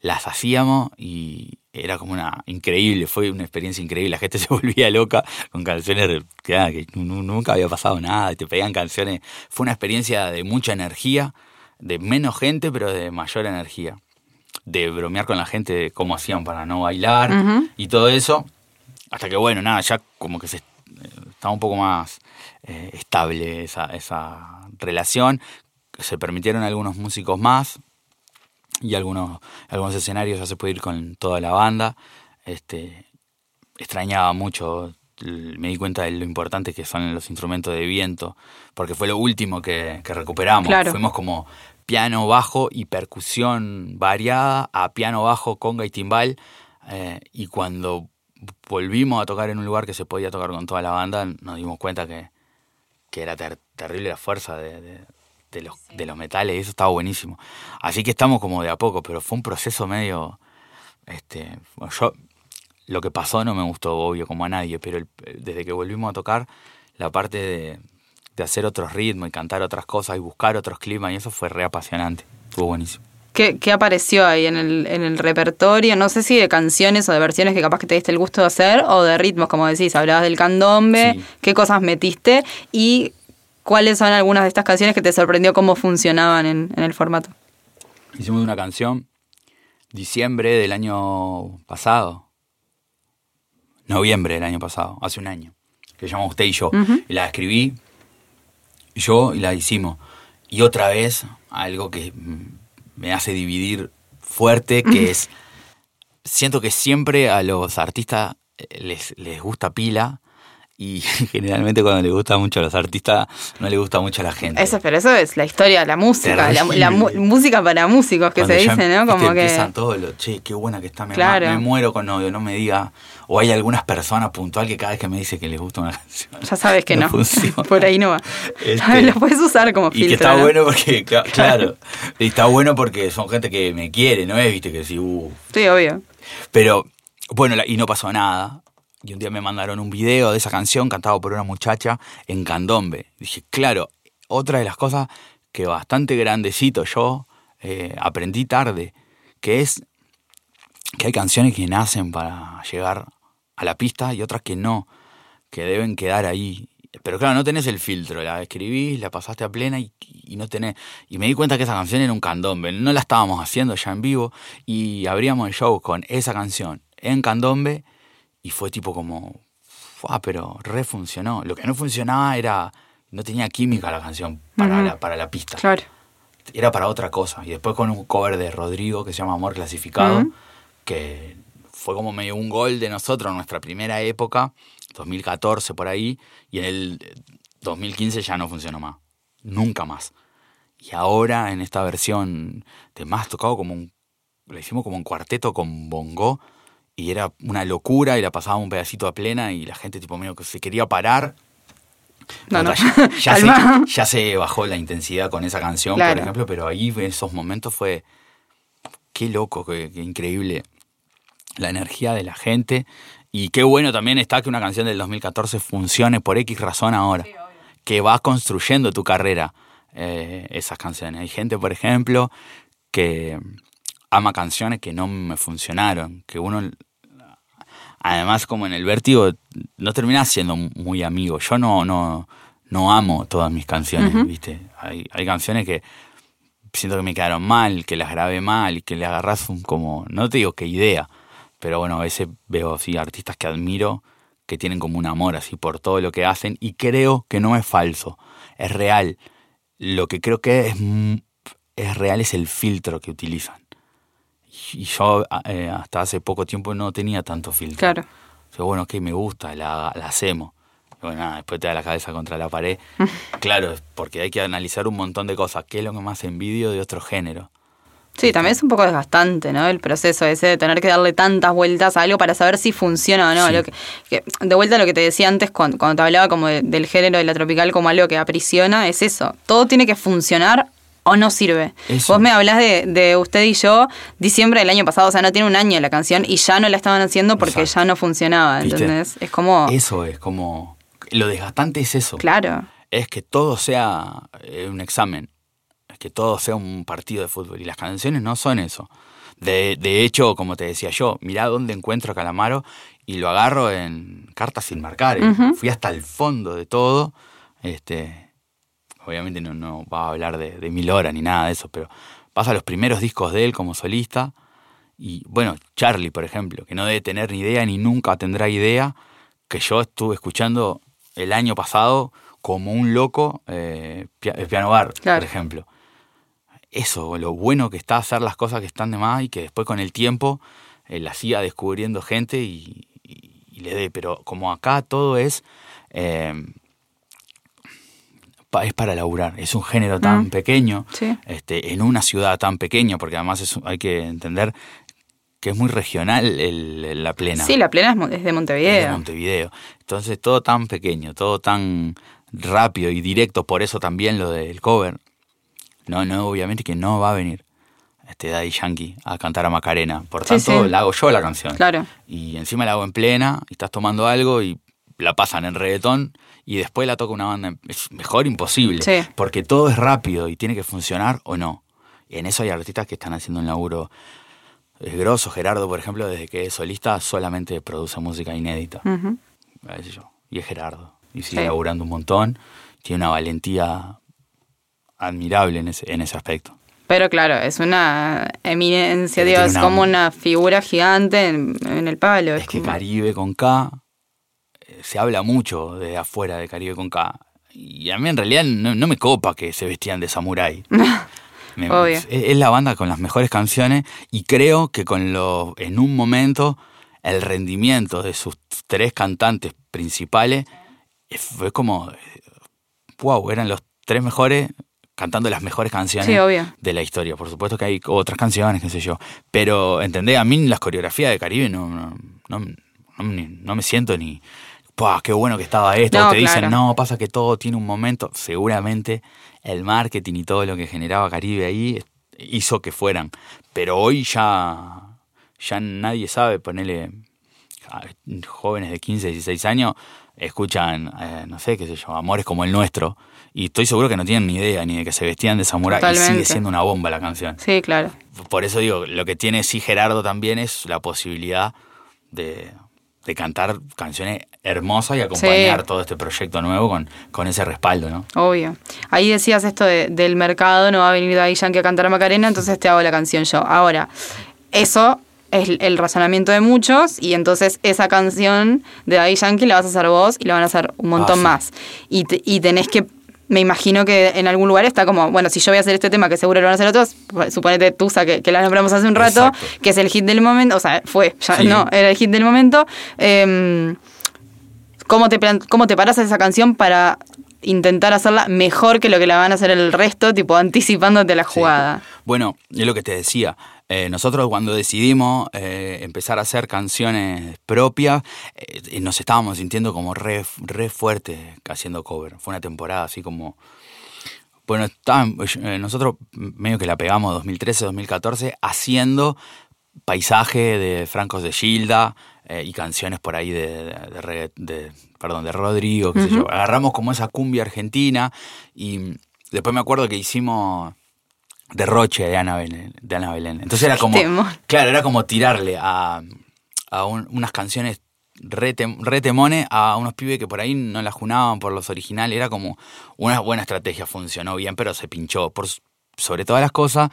las hacíamos y era como una increíble, fue una experiencia increíble, la gente se volvía loca con canciones que, ah, que nunca había pasado nada, te pedían canciones, fue una experiencia de mucha energía, de menos gente pero de mayor energía, de bromear con la gente de cómo hacían para no bailar y todo eso, hasta que bueno, nada, ya como que se estaba un poco más eh, estable esa, esa relación, se permitieron algunos músicos más y algunos, algunos escenarios ya se puede ir con toda la banda. Este, extrañaba mucho, me di cuenta de lo importante que son los instrumentos de viento, porque fue lo último que, recuperamos. Fuimos como piano, bajo y percusión variada a piano, bajo, conga y timbal. Eh, y cuando volvimos a tocar en un lugar que se podía tocar con toda la banda, nos dimos cuenta que, era terrible la fuerza de, de los, de los metales, y eso estaba buenísimo. Así que estamos como de a poco, pero fue un proceso medio. Este, yo, lo que pasó no me gustó, obvio, como a nadie, pero desde que volvimos a tocar, la parte de, de hacer otros ritmos y cantar otras cosas y buscar otros climas, y eso fue re apasionante. Estuvo buenísimo. ¿Qué, ¿Qué, apareció ahí en el, en el repertorio? No sé si de canciones o de versiones que capaz que te diste el gusto de hacer, o de ritmos, como decís, hablabas del candombe, qué cosas metiste y ¿Cuáles son algunas de estas canciones que te sorprendió cómo funcionaban en, el formato? Hicimos una canción diciembre del año pasado, noviembre del año pasado, hace un año, que se llama Usted y yo. y la escribí yo y la hicimos. Y otra vez, algo que me hace dividir fuerte, que es, siento que siempre a los artistas les, les gusta pila y generalmente cuando le gusta mucho a los artistas no le gusta mucho a la gente. Eso, pero eso es la historia de la música, la, música para músicos que se dice, ¿no? Como que empiezan todos los, che, qué buena que está, me, me muero con novio, no me diga, o hay algunas personas puntual que cada vez que me dice que les gusta una canción. Ya sabes que no, por ahí no va. Este, lo puedes usar como filtro. Y que está bueno porque, claro, y está bueno porque son gente que me quiere, ¿no es? Viste que sí, uh. Sí, obvio. Pero, bueno, y no pasó nada y un día me mandaron un video de esa canción cantado por una muchacha en candombe. Dije, claro, otra de las cosas que bastante grandecito yo eh, aprendí tarde, que es que hay canciones que nacen para llegar a la pista y otras que no, que deben quedar ahí. Pero claro, no tenés el filtro, la escribís, la pasaste a plena y, y, no tenés... Y me di cuenta que esa canción era un candombe, no la estábamos haciendo ya en vivo y abríamos el show con esa canción en candombe y fue tipo como, ah, pero refuncionó. Lo que no funcionaba era, no tenía química la canción para, la, para la pista. Claro. Era para otra cosa. Y después con un cover de Rodrigo que se llama Amor Clasificado, que fue como medio un gol de nosotros en nuestra primera época, 2014 por ahí, y en el 2015 ya no funcionó más. Nunca más. Y ahora en esta versión de más tocado como un. Lo hicimos como un cuarteto con bongo. Y era una locura y la pasábamos un pedacito a plena y la gente tipo medio que se quería parar. No, no. Ya, se, ya, se, bajó la intensidad con esa canción, por ejemplo, pero ahí en esos momentos fue. Qué loco, qué, increíble la energía de la gente. Y qué bueno también está que una canción del 2014 funcione por X razón ahora. que vas construyendo tu carrera eh, esas canciones. Hay gente, por ejemplo, que ama canciones que no me funcionaron, que uno, además como en el vértigo, no termina siendo muy amigo. Yo no, no, no amo todas mis canciones, ¿viste? Hay, hay canciones que siento que me quedaron mal, que las grabé mal que le agarras un como, no te digo qué idea, pero bueno, a veces veo así artistas que admiro que tienen como un amor así por todo lo que hacen y creo que no es falso, es real lo que creo que es, es real es el filtro que utilizan. Y yo eh, hasta hace poco tiempo no tenía tanto filtro. Claro. O bueno, ok, me gusta, la, hacemos. bueno, nada, después te da la cabeza contra la pared. claro, porque hay que analizar un montón de cosas. ¿Qué es lo que más envidio de otro género? Sí, también es un poco desgastante, ¿no? El proceso ese de tener que darle tantas vueltas a algo para saber si funciona o no. Lo que, de vuelta a lo que te decía antes cuando, te hablaba como del género de la tropical como algo que aprisiona, es eso. Todo tiene que funcionar o no sirve. Vos me hablas de, usted y yo diciembre del año pasado, o sea, no tiene un año la canción y ya no la estaban haciendo porque ya no funcionaba, ¿entendés? Es como... Eso es como... Lo desgastante es eso. Claro. Es que todo sea eh, un examen que todo sea un partido de fútbol. Y las canciones no son eso. De, de hecho, como te decía yo, mirá dónde encuentro a Calamaro y lo agarro en cartas sin marcar. ¿eh? Fui hasta el fondo de todo. Este, obviamente no, no va a hablar de, de mil horas ni nada de eso, pero pasa los primeros discos de él como solista. Y bueno, Charlie, por ejemplo, que no debe tener ni idea ni nunca tendrá idea, que yo estuve escuchando el año pasado como un loco eh, piano bar, por ejemplo eso, lo bueno que está hacer las cosas que están de más y que después con el tiempo eh, la siga descubriendo gente y, le dé. Pero como acá todo es, eh, es para laburar, es un género tan mm. pequeño, este, en una ciudad tan pequeña, porque además hay que entender que es muy regional la plena. Sí, la plena es de Montevideo. de Montevideo. Entonces todo tan pequeño, todo tan rápido y directo, por eso también lo del cover no, no, obviamente que no va a venir este Daddy Yankee a cantar a Macarena. Por tanto, la hago yo la canción. Claro. Y encima la hago en plena, y estás tomando algo y la pasan en reggaetón y después la toca una banda. Es mejor imposible. Porque todo es rápido y tiene que funcionar o no. Y en eso hay artistas que están haciendo un laburo es grosso. Gerardo, por ejemplo, desde que es solista, solamente produce música inédita. Y es Gerardo. Y sigue laburando un montón. Tiene una valentía admirable en ese, en ese aspecto. Pero claro, es una eminencia, Dios, es como una figura gigante en, el palo. Es, que Caribe con K, se habla mucho de afuera de Caribe con K. Y a mí en realidad no, me copa que se vestían de samurái. Es, la banda con las mejores canciones y creo que con lo, en un momento el rendimiento de sus tres cantantes principales eh, fue como, wow, eran los tres mejores cantando las mejores canciones de la historia. Por supuesto que hay otras canciones, qué sé yo. Pero, ¿entendés? A mí las coreografías de Caribe no, no, no, me siento ni, ¡Pah, qué bueno que estaba esto! te dicen, no, pasa que todo tiene un momento. Seguramente el marketing y todo lo que generaba Caribe ahí hizo que fueran. Pero hoy ya, ya nadie sabe ponerle jóvenes de 15, 16 años escuchan, eh, no sé, qué sé yo, amores como el nuestro y estoy seguro que no tienen ni idea ni de que se vestían de samurái. Y sigue siendo una bomba la canción. Sí, claro. Por eso digo, lo que tiene sí Gerardo también es la posibilidad de, cantar canciones hermosas y acompañar todo este proyecto nuevo con, con ese respaldo, ¿no? Obvio. Ahí decías esto del mercado, no va a venir Daddy Yankee a cantar a Macarena, entonces te hago la canción yo. Ahora, eso es el razonamiento de muchos y entonces esa canción de Daddy Yankee la vas a hacer vos y la van a hacer un montón ah, más. Y, y tenés que me imagino que en algún lugar está como, bueno, si yo voy a hacer este tema, que seguro lo van a hacer otros, pues, suponete Tusa, que, que la nombramos hace un rato, que es el hit del momento, o sea, fue, ya no, era el hit del momento. Em, ¿cómo, te, ¿Cómo te paras a esa canción para intentar hacerla mejor que lo que la van a hacer el resto, tipo anticipándote la jugada? Bueno, es lo que te decía. Eh, nosotros cuando decidimos eh, empezar a hacer canciones propias, eh, nos estábamos sintiendo como re, re fuertes haciendo cover. Fue una temporada así como... Bueno, nosotros medio que la pegamos 2013-2014 haciendo paisaje de Francos de Gilda y canciones por ahí de, de, perdón, de Rodrigo, qué sé yo. Agarramos como esa cumbia argentina y después me acuerdo que hicimos derroche de Ana Belén. De Ana Belén. Entonces era como. Claro, era como tirarle a, a unas canciones re, a unos pibes que por ahí no la junaban por los originales. Era como una buena estrategia, funcionó bien, pero se pinchó. Por, sobre todas las cosas,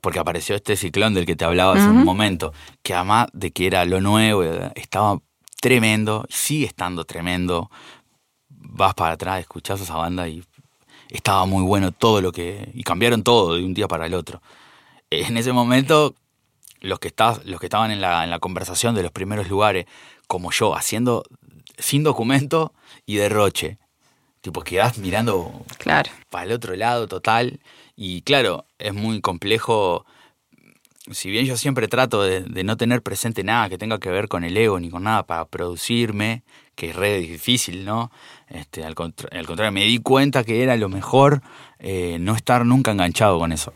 porque apareció este ciclón del que te hablaba hace un momento, que además de que era lo nuevo, estaba tremendo, sigue estando tremendo. Vas para atrás, escuchás esa banda y estaba muy bueno todo lo que... y cambiaron todo de un día para el otro. En ese momento, los que, los que estaban en la, en la conversación de los primeros lugares, como yo, haciendo sin documento y derroche. Tipo, quedás mirando claro. para el otro lado total. Y claro, es muy complejo. Si bien yo siempre trato de, de, no tener presente nada que tenga que ver con el ego ni con nada para producirme, que es re difícil, ¿no? Este, al, contrario, me di cuenta que era lo mejor eh, no estar nunca enganchado con eso.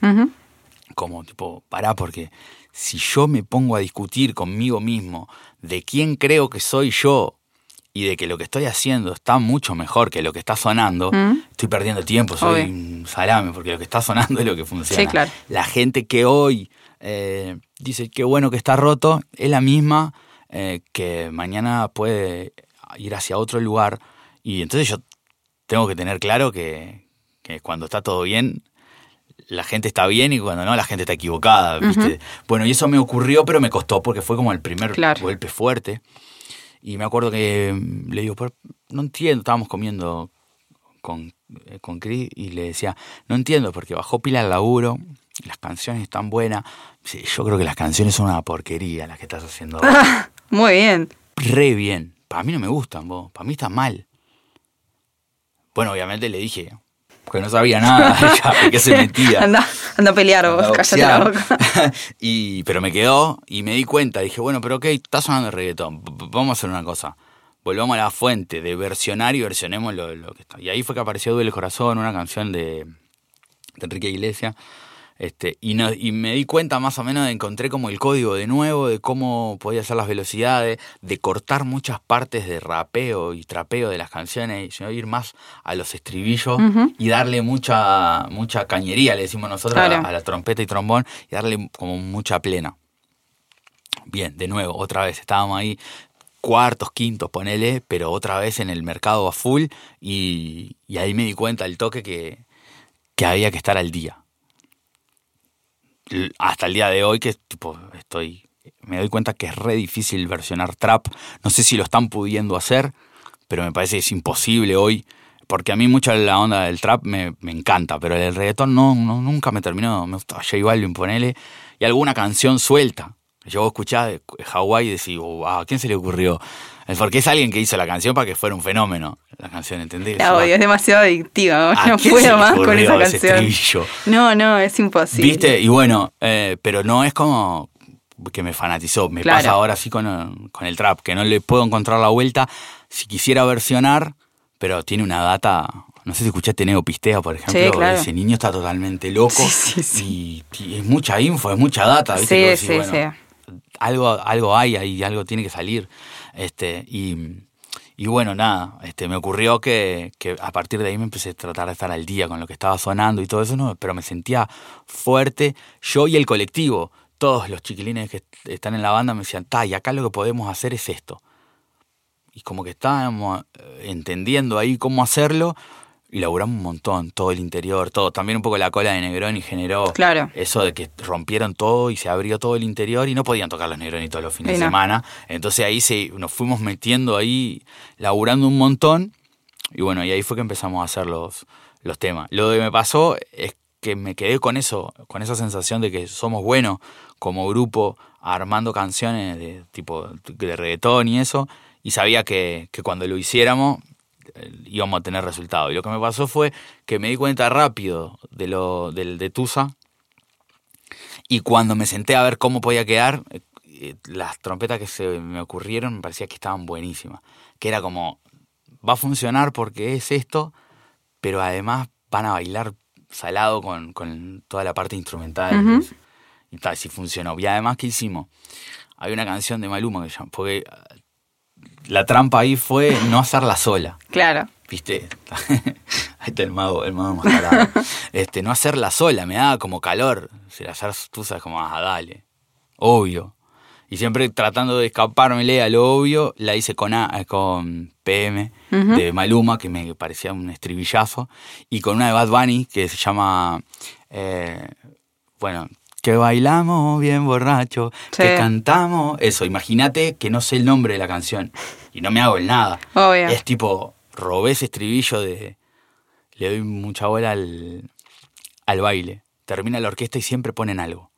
Como tipo, pará, porque si yo me pongo a discutir conmigo mismo de quién creo que soy yo y de que lo que estoy haciendo está mucho mejor que lo que está sonando, estoy perdiendo tiempo, soy un salame, porque lo que está sonando es lo que funciona. La gente que hoy eh, dice qué bueno que está roto es la misma eh, que mañana puede ir hacia otro lugar y entonces yo tengo que tener claro que, cuando está todo bien, la gente está bien y cuando no, la gente está equivocada. Bueno, y eso me ocurrió, pero me costó porque fue como el primer golpe fuerte. Y me acuerdo que le digo, no entiendo, estábamos comiendo con, eh, con Chris y le decía, no entiendo porque bajó pila al laburo, las canciones están buenas. yo creo que las canciones son una porquería las que estás haciendo Muy bien. Re bien. Para mí no me gustan, vos. Para mí están mal. Bueno, obviamente le dije, porque no sabía nada de qué se metía. Anda, anda a pelear vos, cállate la boca. y, pero me quedó y me di cuenta, dije, bueno, pero ok, está sonando el reggaetón, vamos a hacer una cosa. Volvamos a la fuente de versionar y versionemos lo, lo que está. Y ahí fue que apareció Duele el Corazón, una canción de, de Enrique Iglesias, este, y, no, y me di cuenta más o menos, encontré como el código de nuevo, de cómo podía hacer las velocidades, de cortar muchas partes de rapeo y trapeo de las canciones, y sino ir más a los estribillos y darle mucha, mucha cañería, le decimos nosotros, a, la trompeta y trombón, y darle como mucha plena. Bien, de nuevo, otra vez, estábamos ahí cuartos, quintos, ponele, pero otra vez en el mercado a full y, y ahí me di cuenta el toque que, que había que estar al día hasta el día de hoy que estoy me doy cuenta que es re difícil versionar trap. No sé si lo están pudiendo hacer, pero me parece que es imposible hoy. Porque a mí mucha la onda del trap me, encanta, pero el reggaetón no, nunca me terminó. Me gustaba J Balvin, ponele, y alguna canción suelta. Yo escuchaba de Hawái y decía, ¿a quién se le ocurrió? Porque es alguien que hizo la canción para que fuera un fenómeno. La canción, ¿entendés? La odio, es demasiado adictiva. No puedo más con esa canción. No, no, es imposible. ¿Viste? Y bueno, eh, pero no es como que me fanatizó. Me pasa ahora sí con, con el trap, que no le puedo encontrar la vuelta. Si quisiera versionar, pero tiene una data no sé si escuchaste Neo Pistea, por ejemplo. Ese niño está totalmente loco. y, es mucha info, es mucha data. ¿viste? Sí, sí, sí algo, algo hay ahí, algo tiene que salir. Este, y, y bueno, nada, este, me ocurrió que, que, a partir de ahí me empecé a tratar de estar al día con lo que estaba sonando y todo eso, ¿no? pero me sentía fuerte, yo y el colectivo, todos los chiquilines que están en la banda me decían, ta, y acá lo que podemos hacer es esto. Y como que estábamos eh, entendiendo ahí cómo hacerlo, y laburamos un montón, todo el interior, todo. También un poco la cola de Negroni generó eso de que rompieron todo y se abrió todo el interior y no podían tocar los Negroni todos los fines de semana. Entonces ahí se, nos fuimos metiendo ahí, laburando un montón. Y bueno, y ahí fue que empezamos a hacer los, los temas. Lo que me pasó es que me quedé con eso, con esa sensación de que somos buenos como grupo armando canciones de tipo de reggaetón y eso, y sabía que, que cuando lo hiciéramos íbamos a tener resultados. Y lo que me pasó fue que me di cuenta rápido de lo del de Tusa, y cuando me senté a ver cómo podía quedar, eh, eh, las trompetas que se me ocurrieron me parecía que estaban buenísimas. Que era como, va a funcionar porque es esto, pero además van a bailar salado con, con toda la parte instrumental. Y tal, si funcionó. Y además, ¿qué hicimos? Hay una canción de Maluma que llama, porque la trampa ahí fue no hacerla sola. Claro. ¿Viste? Ahí está el mago, el mago mascarado. este, no hacerla sola, me daba como calor. Si la haces tú sabes como, ah, dale. Obvio. Y siempre tratando de escapármele a lo obvio, la hice con, A, con PM de Maluma, que me parecía un estribillazo, y con una de Bad Bunny que se llama, eh, bueno, que bailamos bien borracho, que cantamos, eso, imagínate que no sé el nombre de la canción y no me hago el nada. Obvio. Es tipo, robé ese estribillo de, le doy mucha bola al, al baile, termina la orquesta y siempre ponen algo.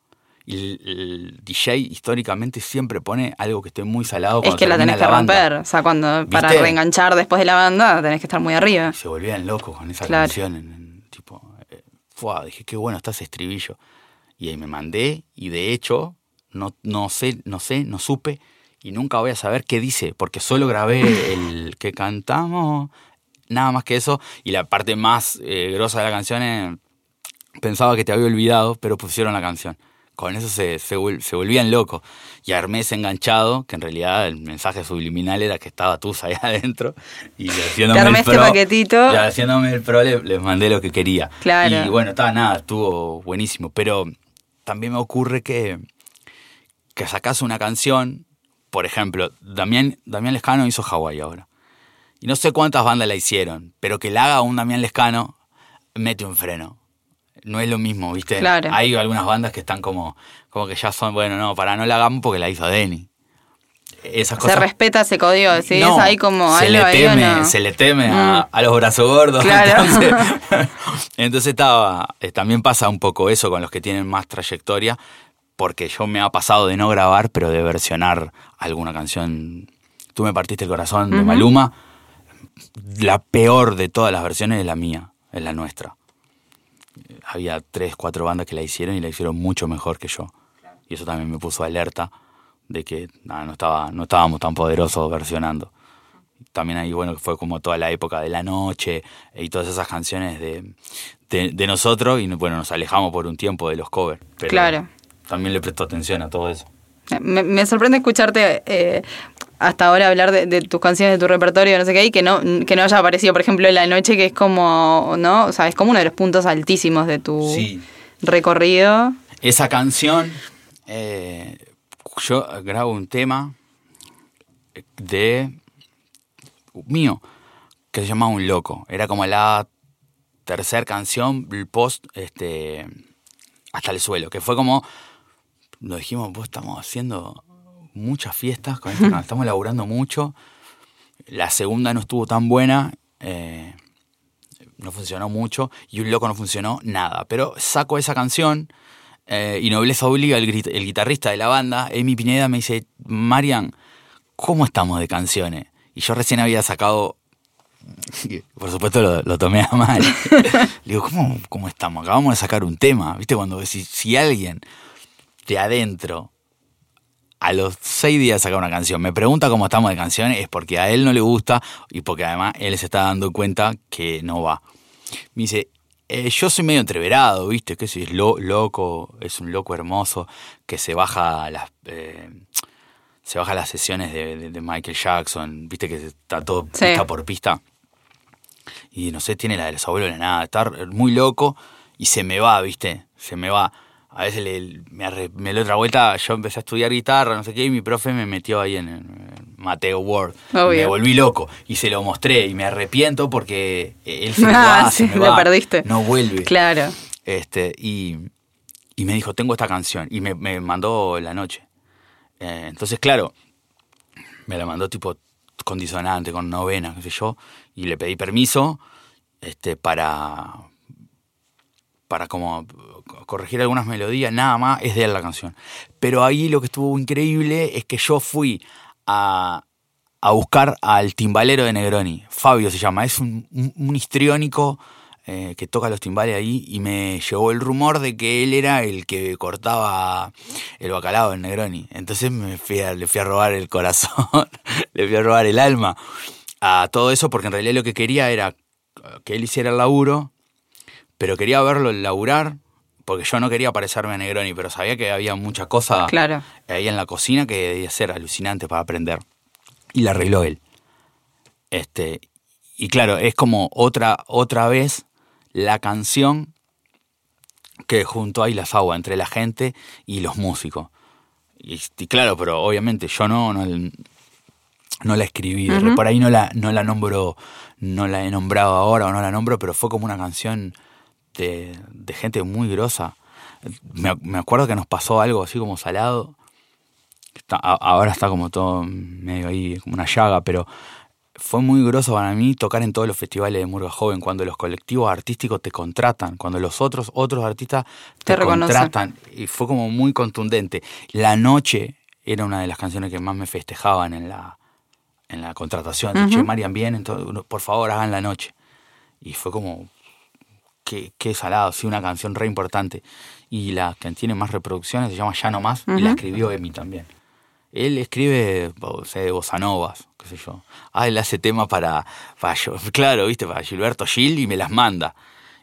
Y el, DJ históricamente siempre pone algo que esté muy salado. Es que la tenés que romper. O sea, cuando para reenganchar después de la banda tenés que estar muy arriba. Se volvían locos con esa canción. En, tipo, eh, dije, qué bueno está ese estribillo. Y ahí me mandé y de hecho no, no sé, no sé, no supe y nunca voy a saber qué dice, porque solo grabé el que cantamos, nada más que eso. Y la parte más eh, grosa de la canción es, pensaba que te había olvidado, pero pusieron la canción con eso se, se, volvían locos. Y armé ese enganchado, que en realidad el mensaje subliminal era que estaba tú allá adentro. Y haciéndome el este paquetito. haciéndome el pro, les, mandé lo que quería. Claro. Y bueno, estaba nada, estuvo buenísimo. Pero también me ocurre que, que sacas una canción, por ejemplo, Damián, Damián Lescano hizo Hawái ahora. Y no sé cuántas bandas la hicieron, pero que la haga un Damián Lescano, mete un freno no es lo mismo, ¿viste? Claro. Hay algunas bandas que están como, como que ya son, bueno, no, para no la hagamos porque la hizo Denny. Esas cosas. Se respeta ese código, ¿sí? es ahí como se le teme, Se le teme a, mm. los brazos gordos. Claro. Entonces, estaba, eh, también pasa un poco eso con los que tienen más trayectoria, porque yo me ha pasado de no grabar, pero de versionar alguna canción. Tú me partiste el corazón de Maluma. La peor de todas las versiones es la mía, es la nuestra había tres, cuatro bandas que la hicieron y la hicieron mucho mejor que yo. Y eso también me puso alerta de que no, estaba, no estábamos tan poderosos versionando. También ahí, bueno, fue como toda la época de la noche y todas esas canciones de, de, nosotros y bueno, nos alejamos por un tiempo de los covers. Pero claro. También le presto atención a todo eso. Me, me sorprende escucharte eh, hasta ahora hablar de, tus canciones, de tu repertorio, no sé qué, y que no, que no haya aparecido, por ejemplo, La Noche, que es como, ¿no? O sea, es como uno de los puntos altísimos de tu recorrido. Esa canción, eh, yo grabo un tema de mío, que se llama Un Loco. Era como la tercera canción, post, este, hasta el suelo, que fue como, lo dijimos, estamos haciendo muchas fiestas con esto, estamos laburando mucho. La segunda no estuvo tan buena, eh, no funcionó mucho, y un loco no funcionó nada. Pero saco esa canción eh, y Nobleza Obliga, el, el, guitarrista de la banda, Emi Pineda, me dice, Marian, ¿cómo estamos de canciones? Y yo recién había sacado por supuesto lo, tomé a mal. Le digo, ¿cómo, ¿cómo, estamos? Acabamos de sacar un tema. ¿Viste? Cuando si, si alguien de adentro a los seis días saca una canción. Me pregunta cómo estamos de canciones, es porque a él no le gusta y porque además él se está dando cuenta que no va. Me dice, eh, yo soy medio entreverado, ¿viste? Que es lo, loco, es un loco hermoso que se baja las... Eh, se baja las sesiones de, Michael Jackson, viste que está todo pista por pista. Y no sé, tiene la de los abuelos de nada, está muy loco y se me va, viste, se me va. A veces le, me, me le otra vuelta, yo empecé a estudiar guitarra, no sé qué, y mi profe me metió ahí en, Mateo Word. Me volví loco y se lo mostré y me arrepiento porque él se, ah, va, perdiste. no vuelve. Claro. Este, y, y me dijo, tengo esta canción, y me, mandó la noche. Eh, entonces, claro, me la mandó tipo con disonante, con novena, qué sé yo, y le pedí permiso este, para, para como corregir algunas melodías, nada más, es de él la canción. Pero ahí lo que estuvo increíble es que yo fui a, a buscar al timbalero de Negroni, Fabio se llama, es un, un, histriónico eh, que toca los timbales ahí y me llegó el rumor de que él era el que cortaba el bacalao en Negroni. Entonces me fui le fui a robar el corazón, le fui a robar el alma a todo eso porque en realidad lo que quería era que él hiciera el laburo, pero quería verlo laburar porque yo no quería parecerme a Negroni, pero sabía que había mucha cosa ahí en la cocina que debía ser alucinante para aprender. Y la arregló él. Este, y claro, es como otra, otra vez la canción que junto ahí las aguas entre la gente y los músicos. Y, claro, pero obviamente yo no, no, la escribí, por ahí no la, no la nombro, no la he nombrado ahora o no la nombro, pero fue como una canción de, gente muy grosa. Me, acuerdo que nos pasó algo así como salado. ahora está como todo medio ahí, como una llaga, pero fue muy groso para mí tocar en todos los festivales de Murga Joven, cuando los colectivos artísticos te contratan, cuando los otros, otros artistas te, contratan. Y fue como muy contundente. La noche era una de las canciones que más me festejaban en la, en la contratación. Uh Marian, bien, entonces, por favor, hagan la noche. Y fue como, qué, qué salado, sí, una canción re importante. Y la que tiene más reproducciones se llama Ya No Más, y la escribió Emi también. Él escribe, o sea, bossa novas, qué sé yo. Ah, él hace temas para, para claro, viste, para Gilberto Gil y me las manda.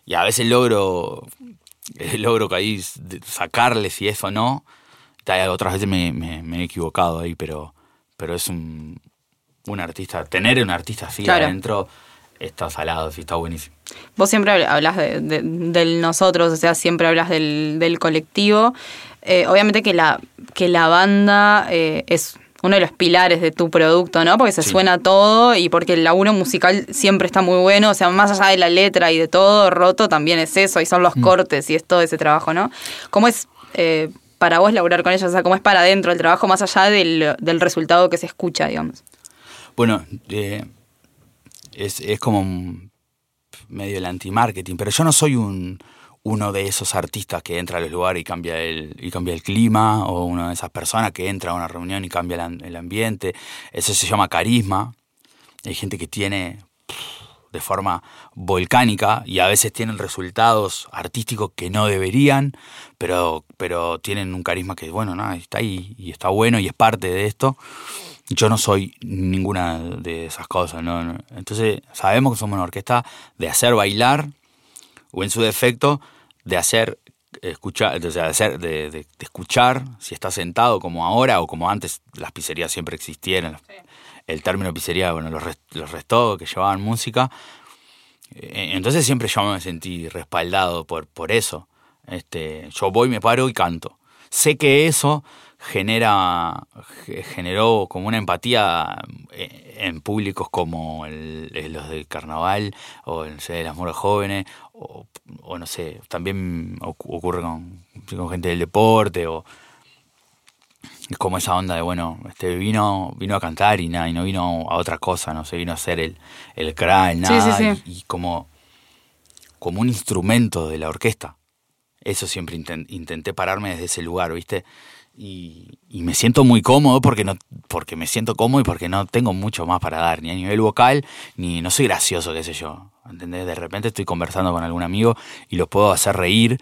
Y a veces logro, eh, logro que ahí sacarles y eso no. Otras veces me, he equivocado ahí, pero, pero es un, un artista, tener un artista así adentro está salado, sí, está buenísimo. Vos siempre hablas de, del nosotros, o sea, siempre hablas del, colectivo. Eh, obviamente que la, que la banda eh, es uno de los pilares de tu producto, ¿no? Porque se suena todo y porque el laburo musical siempre está muy bueno, o sea, más allá de la letra y de todo, roto también es eso, y son los mm. cortes y es todo ese trabajo, ¿no? ¿Cómo es eh, para vos laburar con ellos? O sea, ¿cómo es para adentro el trabajo más allá del, del resultado que se escucha, digamos? Bueno, eh, es, es como medio el anti-marketing, pero yo no soy un, uno de esos artistas que entra a los lugares y cambia el, y cambia el clima, o una de esas personas que entra a una reunión y cambia el, ambiente. Eso se llama carisma. Hay gente que tiene de forma volcánica y a veces tienen resultados artísticos que no deberían, pero, pero tienen un carisma que, bueno, no, está ahí y está bueno y es parte de esto. Yo no soy ninguna de esas cosas, ¿no? Entonces sabemos que somos una orquesta de hacer bailar, o en su defecto, de hacer escuchar, de, hacer, de, escuchar, si está sentado como ahora o como antes las pizzerías siempre existieron. El término pizzería, bueno, los, los restos que llevaban música. Eh, entonces siempre yo me sentí respaldado por, por eso. Este, yo voy, me paro y canto. Sé que eso genera generó como una empatía eh, en públicos como los del carnaval o el de las moras jóvenes o, no sé también ocurre con, gente del deporte o es como esa onda de bueno este vino vino a cantar y nada y no vino a otra cosa no se vino a hacer el el nada Y, como como un instrumento de la orquesta eso siempre intenté pararme desde ese lugar viste y, me siento muy cómodo porque no porque me siento cómodo y porque no tengo mucho más para dar ni a nivel vocal ni no soy gracioso qué sé yo ¿entendés? de repente estoy conversando con algún amigo y los puedo hacer reír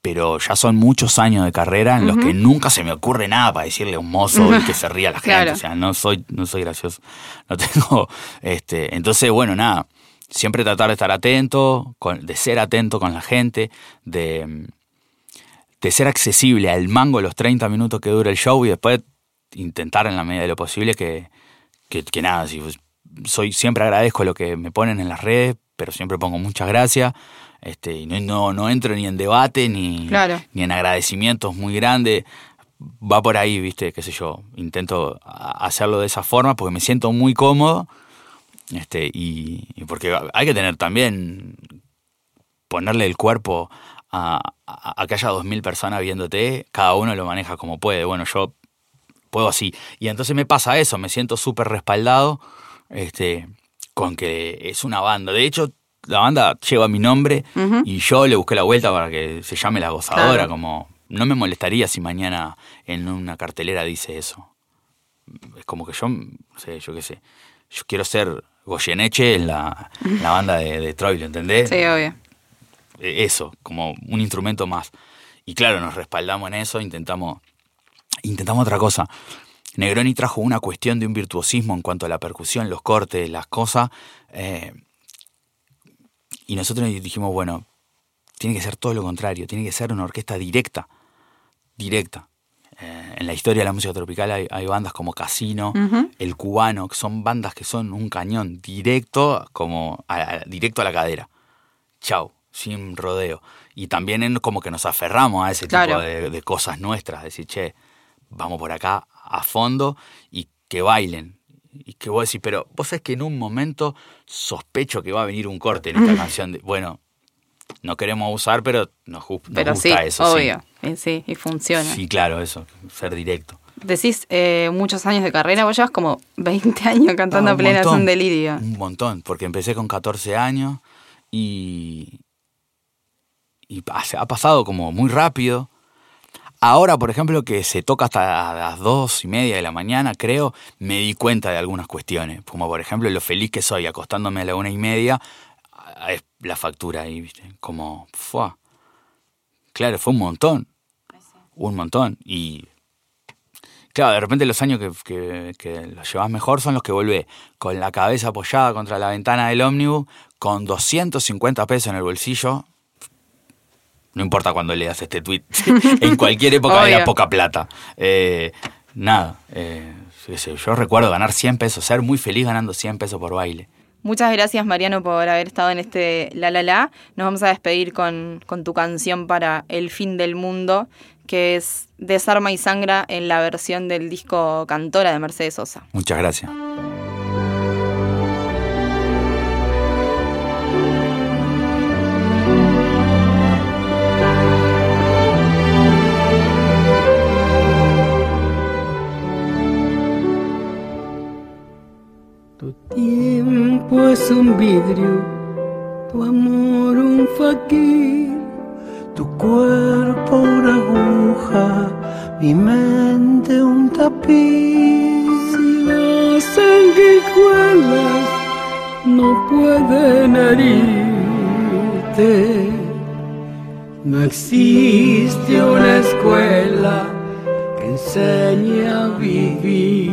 pero ya son muchos años de carrera en los que nunca se me ocurre nada para decirle a un mozo y que se ría la gente o sea no soy no soy gracioso no tengo este entonces bueno nada siempre tratar de estar atento de ser atento con la gente de de ser accesible al mango los 30 minutos que dura el show y después intentar en la medida de lo posible que, que, nada, si, soy, siempre agradezco lo que me ponen en las redes, pero siempre pongo muchas gracias. Este, y no, no, entro ni en debate ni, ni en agradecimientos muy grandes. Va por ahí, viste, qué sé yo. Intento hacerlo de esa forma porque me siento muy cómodo. Este, y, y porque hay que tener también ponerle el cuerpo a, que haya dos mil personas viéndote, cada uno lo maneja como puede. Bueno, yo puedo así. Y entonces me pasa eso, me siento súper respaldado este, con que es una banda. De hecho, la banda lleva mi nombre y yo le busqué la vuelta para que se llame La Gozadora, como no me molestaría si mañana en una cartelera dice eso. Es como que yo, no sé, yo qué sé, yo quiero ser Goyeneche en la, la banda de, de Troy, entendés? Sí, obvio. E, eso, como un instrumento más. Y claro, nos respaldamos en eso, intentamos, intentamos otra cosa. Negroni trajo una cuestión de un virtuosismo en cuanto a la percusión, los cortes, las cosas. Eh, y nosotros dijimos, bueno, tiene que ser todo lo contrario, tiene que ser una orquesta directa, directa. Eh, en la historia de la música tropical hay, bandas como Casino, El Cubano, que son bandas que son un cañón directo, como directo a la cadera. Chau, sin rodeo. Y también como que nos aferramos a ese tipo de, de, cosas nuestras, decir, che, vamos por acá a fondo y que bailen. Y que vos decís, pero vos sabés que en un momento sospecho que va a venir un corte en esta canción. De, bueno, no queremos usar, pero nos, gusta eso. Obvio, sí. Sí, y funciona. Sí, claro, eso, ser directo. Decís eh, muchos años de carrera, vos llevas como 20 años cantando a plena un delirio. Un montón, porque empecé con 14 años y, y ha pasado como muy rápido. Ahora, por ejemplo, que se toca hasta las dos y media de la mañana, creo, me di cuenta de algunas cuestiones. Como por ejemplo, lo feliz que soy acostándome a la una y media, es la factura ahí, ¿viste? Como, fue. Claro, fue un montón. Un montón. Y claro, de repente los años que, que, los llevas mejor son los que vuelve con la cabeza apoyada contra la ventana del ómnibus, con 250 pesos en el bolsillo, no importa cuando leas este tweet. en cualquier época era poca plata. Eh, nada, eh, yo recuerdo ganar 100 pesos, ser muy feliz ganando 100 pesos por baile. Muchas gracias Mariano por haber estado en este La La La. Nos vamos a despedir con, con tu canción para El fin del mundo, que es Desarma y Sangra en la versión del disco Cantora de Mercedes Sosa. Muchas gracias. es un vidrio, tu amor un faquir, tu cuerpo una aguja, mi mente un tapiz. Las sanguijuelas no pueden herirte, no existe una escuela que enseñe a vivir.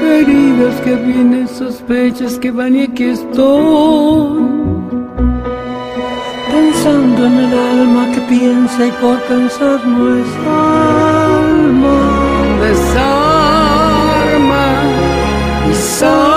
Heridas que vienen, sospechas que van y aquí estoy. Pensando en el alma que piensa y por pensar no es alma. Desarma y existe